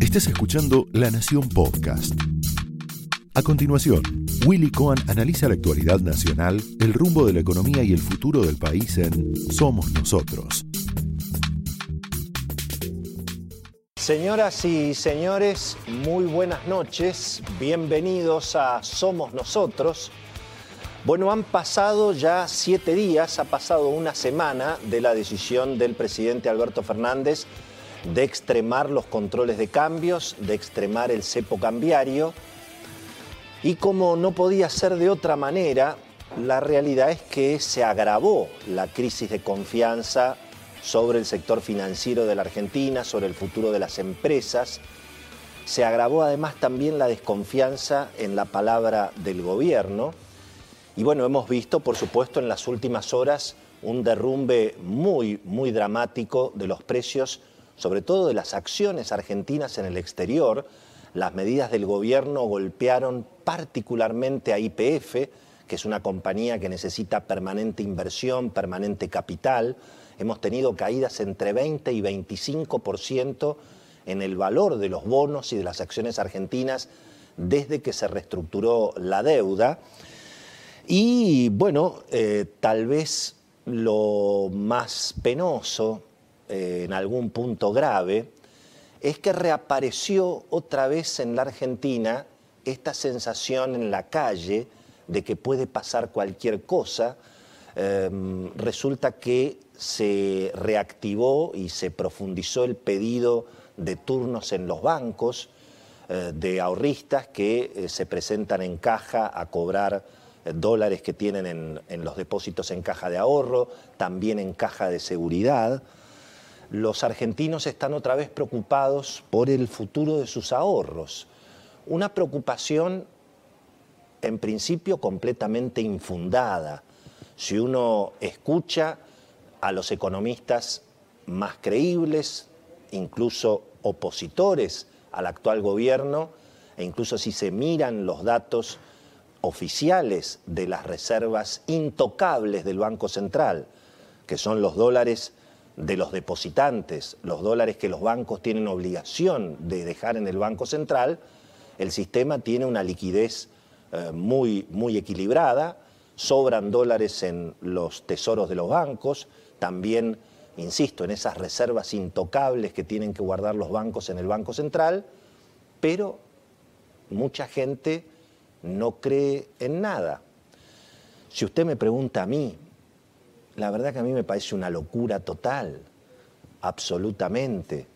Estás escuchando La Nación Podcast. A continuación, Willy Cohen analiza la actualidad nacional, el rumbo de la economía y el futuro del país en Somos Nosotros. Señoras y señores, muy buenas noches. Bienvenidos a Somos Nosotros. Bueno, han pasado ya siete días, ha pasado una semana de la decisión del presidente Alberto Fernández de extremar los controles de cambios, de extremar el cepo cambiario. Y como no podía ser de otra manera, la realidad es que se agravó la crisis de confianza sobre el sector financiero de la Argentina, sobre el futuro de las empresas. Se agravó además también la desconfianza en la palabra del gobierno. Y bueno, hemos visto, por supuesto, en las últimas horas un derrumbe muy, muy dramático de los precios, sobre todo de las acciones argentinas en el exterior. Las medidas del gobierno golpearon particularmente a IPF, que es una compañía que necesita permanente inversión, permanente capital hemos tenido caídas entre 20 y 25% en el valor de los bonos y de las acciones argentinas desde que se reestructuró la deuda. Y bueno, eh, tal vez lo más penoso, eh, en algún punto grave, es que reapareció otra vez en la Argentina esta sensación en la calle de que puede pasar cualquier cosa. Em, resulta que se reactivó y se profundizó el pedido de turnos en los bancos eh, de ahorristas que eh, se presentan en caja a cobrar dólares que tienen en, en, los depósitos en caja de ahorro, también en caja de seguridad. Los argentinos están otra vez preocupados por el futuro de sus ahorros. Una preocupación en principio completamente infundada. Si uno escucha a los economistas más creíbles, incluso opositores al actual gobierno, e incluso si se miran los datos oficiales de las reservas intocables del Banco Central, que son los dólares de los depositantes, los dólares que los bancos tienen obligación de dejar en el Banco Central, el sistema tiene una liquidez eh, muy, muy equilibrada, sobran dólares en los tesoros de los bancos, también, insisto, en esas reservas intocables que tienen que guardar los bancos en el Banco Central, pero mucha gente no cree en nada. Si usted me pregunta a mí, la verdad que a mí me parece una locura total, absolutamente.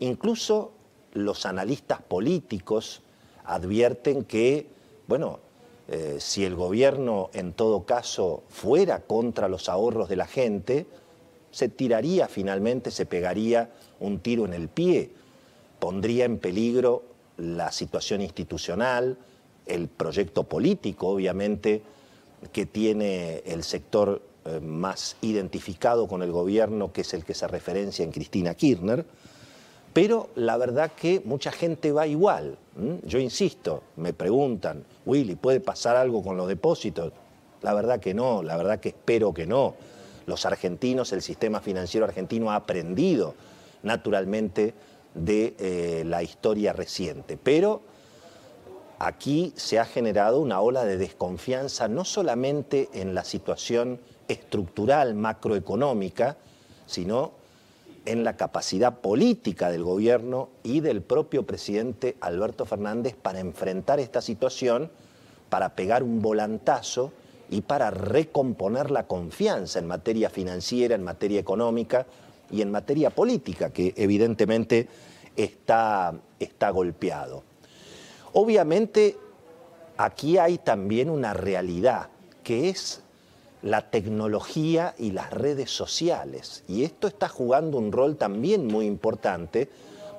Incluso los analistas políticos advierten que, bueno, eh, si el gobierno en todo caso fuera contra los ahorros de la gente, se tiraría finalmente, se pegaría un tiro en el pie, pondría en peligro la situación institucional, el proyecto político, obviamente, que tiene el sector eh, más identificado con el gobierno, que es el que se referencia en Cristina Kirchner, pero la verdad que mucha gente va igual. Yo insisto, me preguntan, Willy, ¿puede pasar algo con los depósitos? La verdad que no, la verdad que espero que no los argentinos, el sistema financiero argentino ha aprendido naturalmente de eh, la historia reciente. Pero aquí se ha generado una ola de desconfianza no solamente en la situación estructural macroeconómica, sino en la capacidad política del gobierno y del propio presidente Alberto Fernández para enfrentar esta situación, para pegar un volantazo y para recomponer la confianza en materia financiera, en materia económica y en materia política, que evidentemente está, está golpeado. Obviamente, aquí hay también una realidad, que es la tecnología y las redes sociales. Y esto está jugando un rol también muy importante,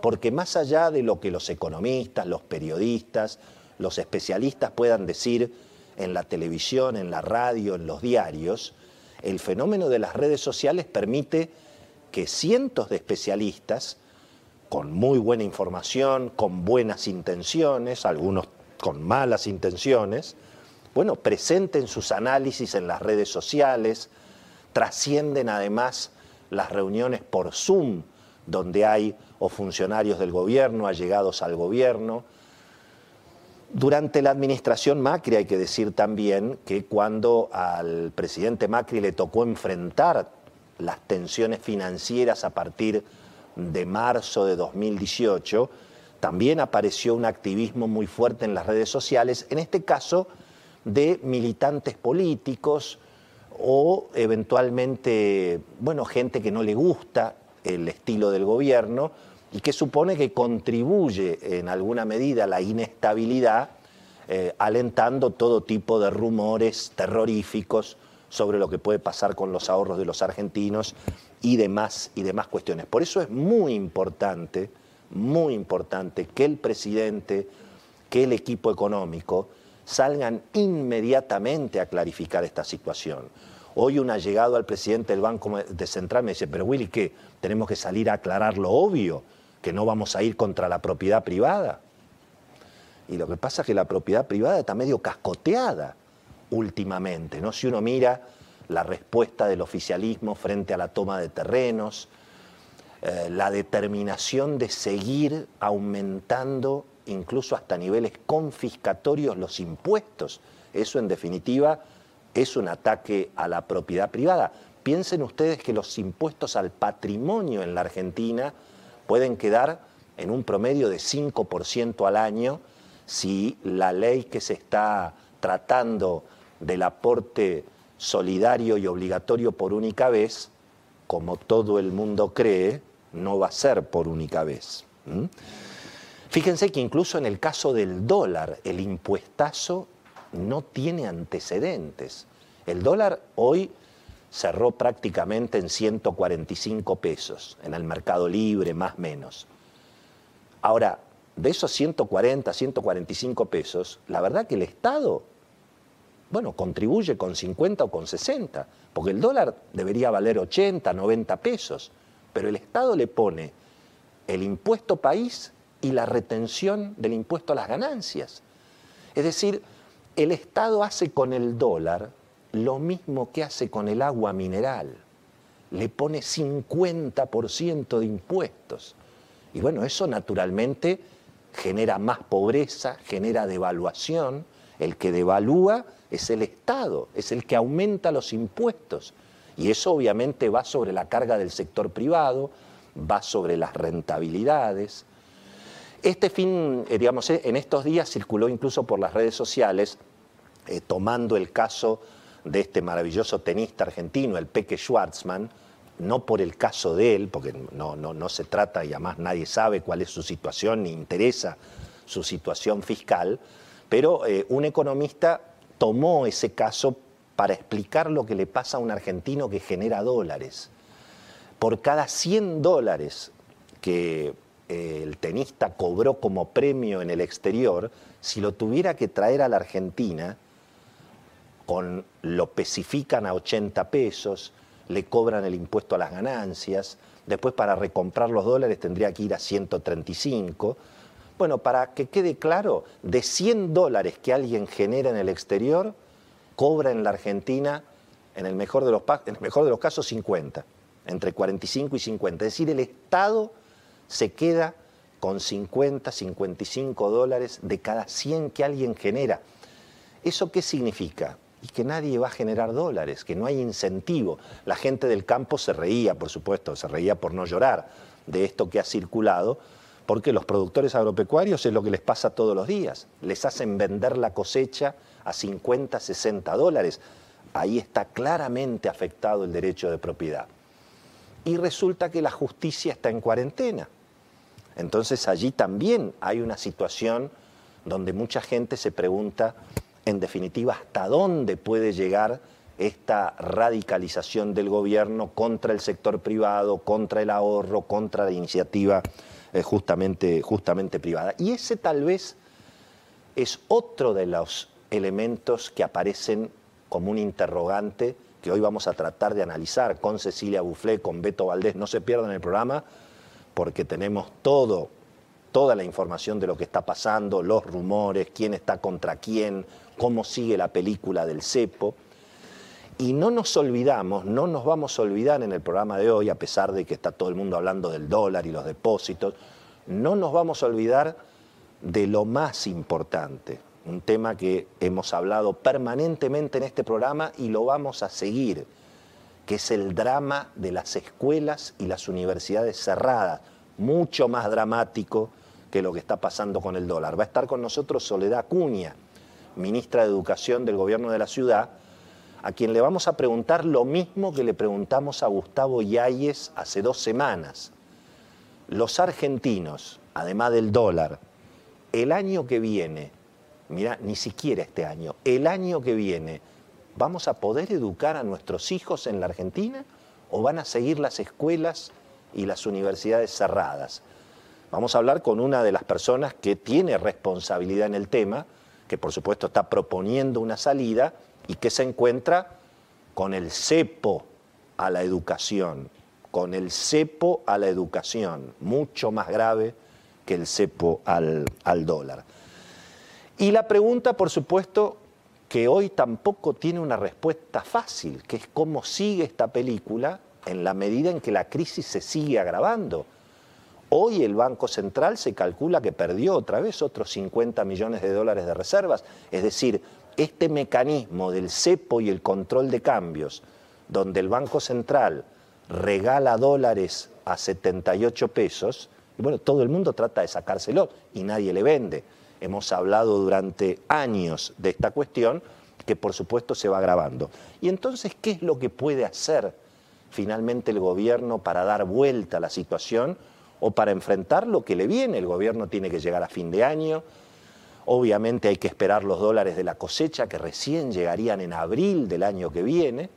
porque más allá de lo que los economistas, los periodistas, los especialistas puedan decir, en la televisión, en la radio, en los diarios, el fenómeno de las redes sociales permite que cientos de especialistas, con muy buena información, con buenas intenciones, algunos con malas intenciones, bueno, presenten sus análisis en las redes sociales, trascienden además las reuniones por Zoom, donde hay o funcionarios del gobierno, allegados al gobierno. Durante la administración Macri hay que decir también que cuando al presidente Macri le tocó enfrentar las tensiones financieras a partir de marzo de 2018, también apareció un activismo muy fuerte en las redes sociales, en este caso de militantes políticos o eventualmente, bueno, gente que no le gusta el estilo del gobierno y que supone que contribuye en alguna medida a la inestabilidad, eh, alentando todo tipo de rumores terroríficos sobre lo que puede pasar con los ahorros de los argentinos y demás, y demás cuestiones. Por eso es muy importante, muy importante que el presidente, que el equipo económico salgan inmediatamente a clarificar esta situación. Hoy un allegado al presidente del Banco de Central me dice, pero Willy, ¿qué? Tenemos que salir a aclarar lo obvio, que no vamos a ir contra la propiedad privada. Y lo que pasa es que la propiedad privada está medio cascoteada últimamente. ¿no? Si uno mira la respuesta del oficialismo frente a la toma de terrenos, eh, la determinación de seguir aumentando incluso hasta niveles confiscatorios los impuestos. Eso en definitiva es un ataque a la propiedad privada. Piensen ustedes que los impuestos al patrimonio en la Argentina pueden quedar en un promedio de 5% al año si la ley que se está tratando del aporte solidario y obligatorio por única vez, como todo el mundo cree, no va a ser por única vez. Fíjense que incluso en el caso del dólar, el impuestazo no tiene antecedentes. El dólar hoy cerró prácticamente en 145 pesos en el mercado libre, más menos. Ahora, de esos 140, 145 pesos, la verdad que el Estado bueno, contribuye con 50 o con 60, porque el dólar debería valer 80, 90 pesos, pero el Estado le pone el impuesto país y la retención del impuesto a las ganancias. Es decir, el Estado hace con el dólar lo mismo que hace con el agua mineral. Le pone 50% de impuestos. Y bueno, eso naturalmente genera más pobreza, genera devaluación. El que devalúa es el Estado, es el que aumenta los impuestos. Y eso obviamente va sobre la carga del sector privado, va sobre las rentabilidades. Este fin, eh, digamos, eh, en estos días circuló incluso por las redes sociales, eh, tomando el caso de este maravilloso tenista argentino, el Peque Schwartzman, no por el caso de él, porque no, no, no se trata y además nadie sabe cuál es su situación ni interesa su situación fiscal, pero un economista tomó ese caso para explicar lo que le pasa a un argentino que genera dólares. Por cada 100 dólares que el tenista cobró como premio en el exterior, si lo tuviera que traer a la Argentina, con, lo especifican a 80 pesos, le cobran el impuesto a las ganancias, después para recomprar los dólares tendría que ir a 135, bueno, para que quede claro, de 100 dólares que alguien genera en el exterior, cobra en la Argentina, en el mejor de los, en el mejor de los casos, 50, entre 45 y 50. Es decir, el Estado se queda con 50, 55 dólares de cada 100 que alguien genera. ¿Eso qué significa? Y que nadie va a generar dólares, que no hay incentivo. La gente del campo se reía, por supuesto, se reía por no llorar de esto que ha circulado, porque los productores agropecuarios es lo que les pasa todos los días. Les hacen vender la cosecha a 50, 60 dólares. Ahí está claramente afectado el derecho de propiedad. Y resulta que la justicia está en cuarentena. Entonces allí también hay una situación donde mucha gente se pregunta, en definitiva, hasta dónde puede llegar esta radicalización del gobierno contra el sector privado, contra el ahorro, contra la iniciativa eh, justamente, justamente privada. Y ese tal vez es otro de los elementos que aparecen como un interrogante que hoy vamos a tratar de analizar con Cecilia Bufflé, con Beto Valdés. No se pierdan el programa porque tenemos todo, toda la información de lo que está pasando, los rumores, quién está contra quién, cómo sigue la película del cepo. Y no nos olvidamos, no nos vamos a olvidar en el programa de hoy, a pesar de que está todo el mundo hablando del dólar y los depósitos, no nos vamos a olvidar de lo más importante, un tema que hemos hablado permanentemente en este programa y lo vamos a seguir, que es el drama de las escuelas y las universidades cerradas, mucho más dramático que lo que está pasando con el dólar. Va a estar con nosotros Soledad Cuña, ministra de Educación del Gobierno de la Ciudad, a quien le vamos a preguntar lo mismo que le preguntamos a Gustavo Yáñez hace dos semanas. Los argentinos, además del dólar, el año que viene, mira, ni siquiera este año, el año que viene, ¿vamos a poder educar a nuestros hijos en la Argentina o van a seguir las escuelas y las universidades cerradas? Vamos a hablar con una de las personas que tiene responsabilidad en el tema, que por supuesto está proponiendo una salida y que se encuentra con el cepo a la educación, con el cepo a la educación, mucho más grave que el cepo al, al dólar. Y la pregunta, por supuesto, que hoy tampoco tiene una respuesta fácil, que es cómo sigue esta película en la medida en que la crisis se sigue agravando. Hoy el Banco Central se calcula que perdió otra vez otros 50 millones de dólares de reservas, es decir, este mecanismo del cepo y el control de cambios, donde el Banco Central regala dólares a 78 pesos, y bueno, todo el mundo trata de sacárselo y nadie le vende. Hemos hablado durante años de esta cuestión que por supuesto se va agravando. Y entonces, ¿qué es lo que puede hacer finalmente el gobierno para dar vuelta a la situación o para enfrentar lo que le viene? El gobierno tiene que llegar a fin de año, Obviamente hay que esperar los dólares de la cosecha que recién llegarían en abril del año que viene.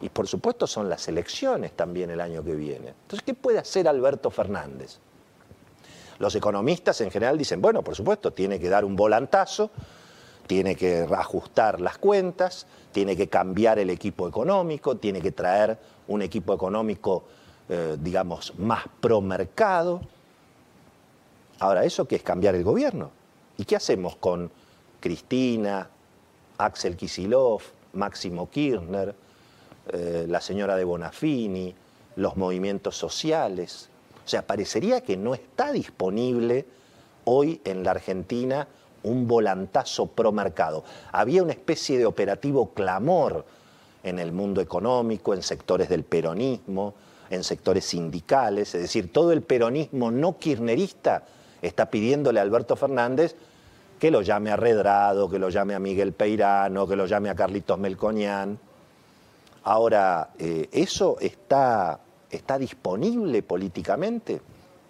Y por supuesto son las elecciones también el año que viene. Entonces, ¿qué puede hacer Alberto Fernández? Los economistas en general dicen, bueno, por supuesto, tiene que dar un volantazo, tiene que ajustar las cuentas, tiene que cambiar el equipo económico, tiene que traer un equipo económico, eh, digamos, más pro mercado. Ahora, ¿eso qué es cambiar el gobierno? ¿Y qué hacemos con Cristina, Axel Kisilov, Máximo Kirchner, eh, la señora de Bonafini, los movimientos sociales? O sea, parecería que no está disponible hoy en la Argentina un volantazo pro mercado. Había una especie de operativo clamor en el mundo económico, en sectores del peronismo, en sectores sindicales, es decir, todo el peronismo no kirchnerista está pidiéndole a Alberto Fernández que lo llame a Redrado, que lo llame a Miguel Peirano, que lo llame a Carlitos Melconian. Ahora, eh, ¿eso está, está disponible políticamente?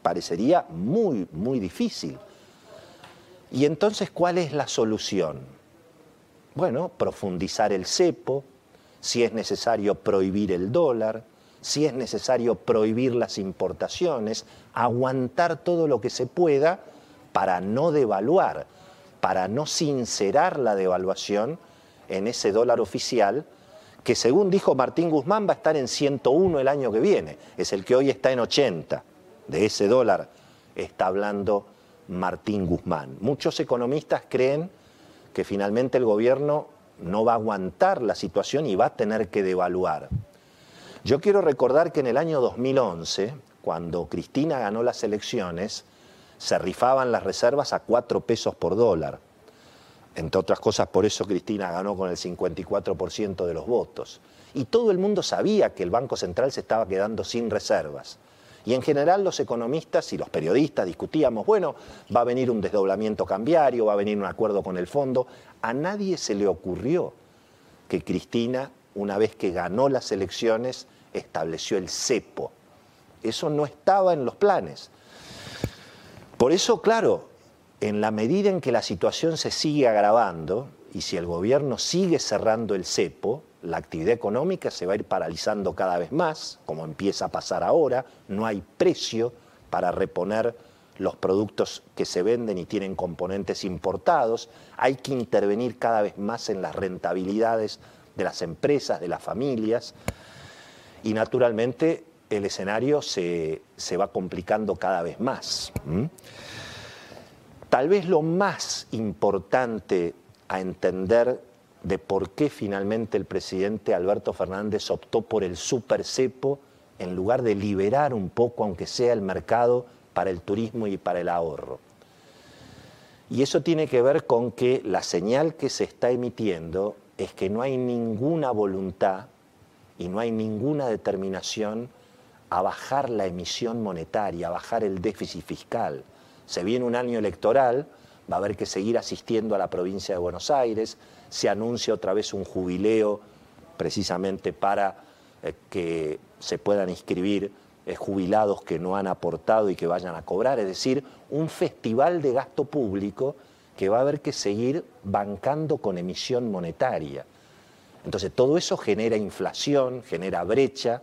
Parecería muy, muy difícil. Y entonces, ¿cuál es la solución? Bueno, profundizar el cepo, si es necesario prohibir el dólar, si es necesario prohibir las importaciones, aguantar todo lo que se pueda para no devaluar para no sincerar la devaluación en ese dólar oficial, que según dijo Martín Guzmán va a estar en 101 el año que viene, es el que hoy está en 80. De ese dólar está hablando Martín Guzmán. Muchos economistas creen que finalmente el gobierno no va a aguantar la situación y va a tener que devaluar. Yo quiero recordar que en el año 2011, cuando Cristina ganó las elecciones, se rifaban las reservas a cuatro pesos por dólar. Entre otras cosas, por eso Cristina ganó con el 54% de los votos. Y todo el mundo sabía que el Banco Central se estaba quedando sin reservas. Y en general los economistas y los periodistas discutíamos, bueno, va a venir un desdoblamiento cambiario, va a venir un acuerdo con el fondo. A nadie se le ocurrió que Cristina, una vez que ganó las elecciones, estableció el cepo. Eso no estaba en los planes. Por eso, claro, en la medida en que la situación se sigue agravando y si el gobierno sigue cerrando el cepo, la actividad económica se va a ir paralizando cada vez más, como empieza a pasar ahora, no hay precio para reponer los productos que se venden y tienen componentes importados, hay que intervenir cada vez más en las rentabilidades de las empresas, de las familias, y naturalmente el escenario se, va complicando cada vez más. Tal vez lo más importante a entender de por qué finalmente el presidente Alberto Fernández optó por el super cepo en lugar de liberar un poco, aunque sea el mercado, para el turismo y para el ahorro. Y eso tiene que ver con que la señal que se está emitiendo es que no hay ninguna voluntad y no hay ninguna determinación a bajar la emisión monetaria, a bajar el déficit fiscal. Se viene un año electoral, va a haber que seguir asistiendo a la provincia de Buenos Aires, se anuncia otra vez un jubileo precisamente para eh, que se puedan inscribir eh, jubilados que no han aportado y que vayan a cobrar, es decir, un festival de gasto público que va a haber que seguir bancando con emisión monetaria. Entonces, todo eso genera inflación, genera brecha,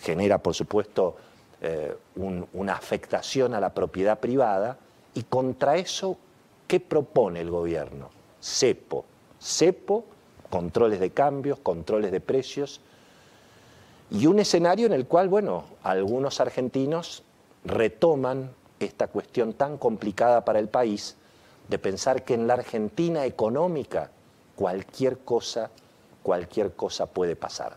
genera, por supuesto, eh, una afectación a la propiedad privada, y contra eso, ¿qué propone el gobierno? CEPO. CEPO, controles de cambios, controles de precios, y un escenario en el cual, bueno, algunos argentinos retoman esta cuestión tan complicada para el país de pensar que en la Argentina económica cualquier cosa, cualquier cosa puede pasar.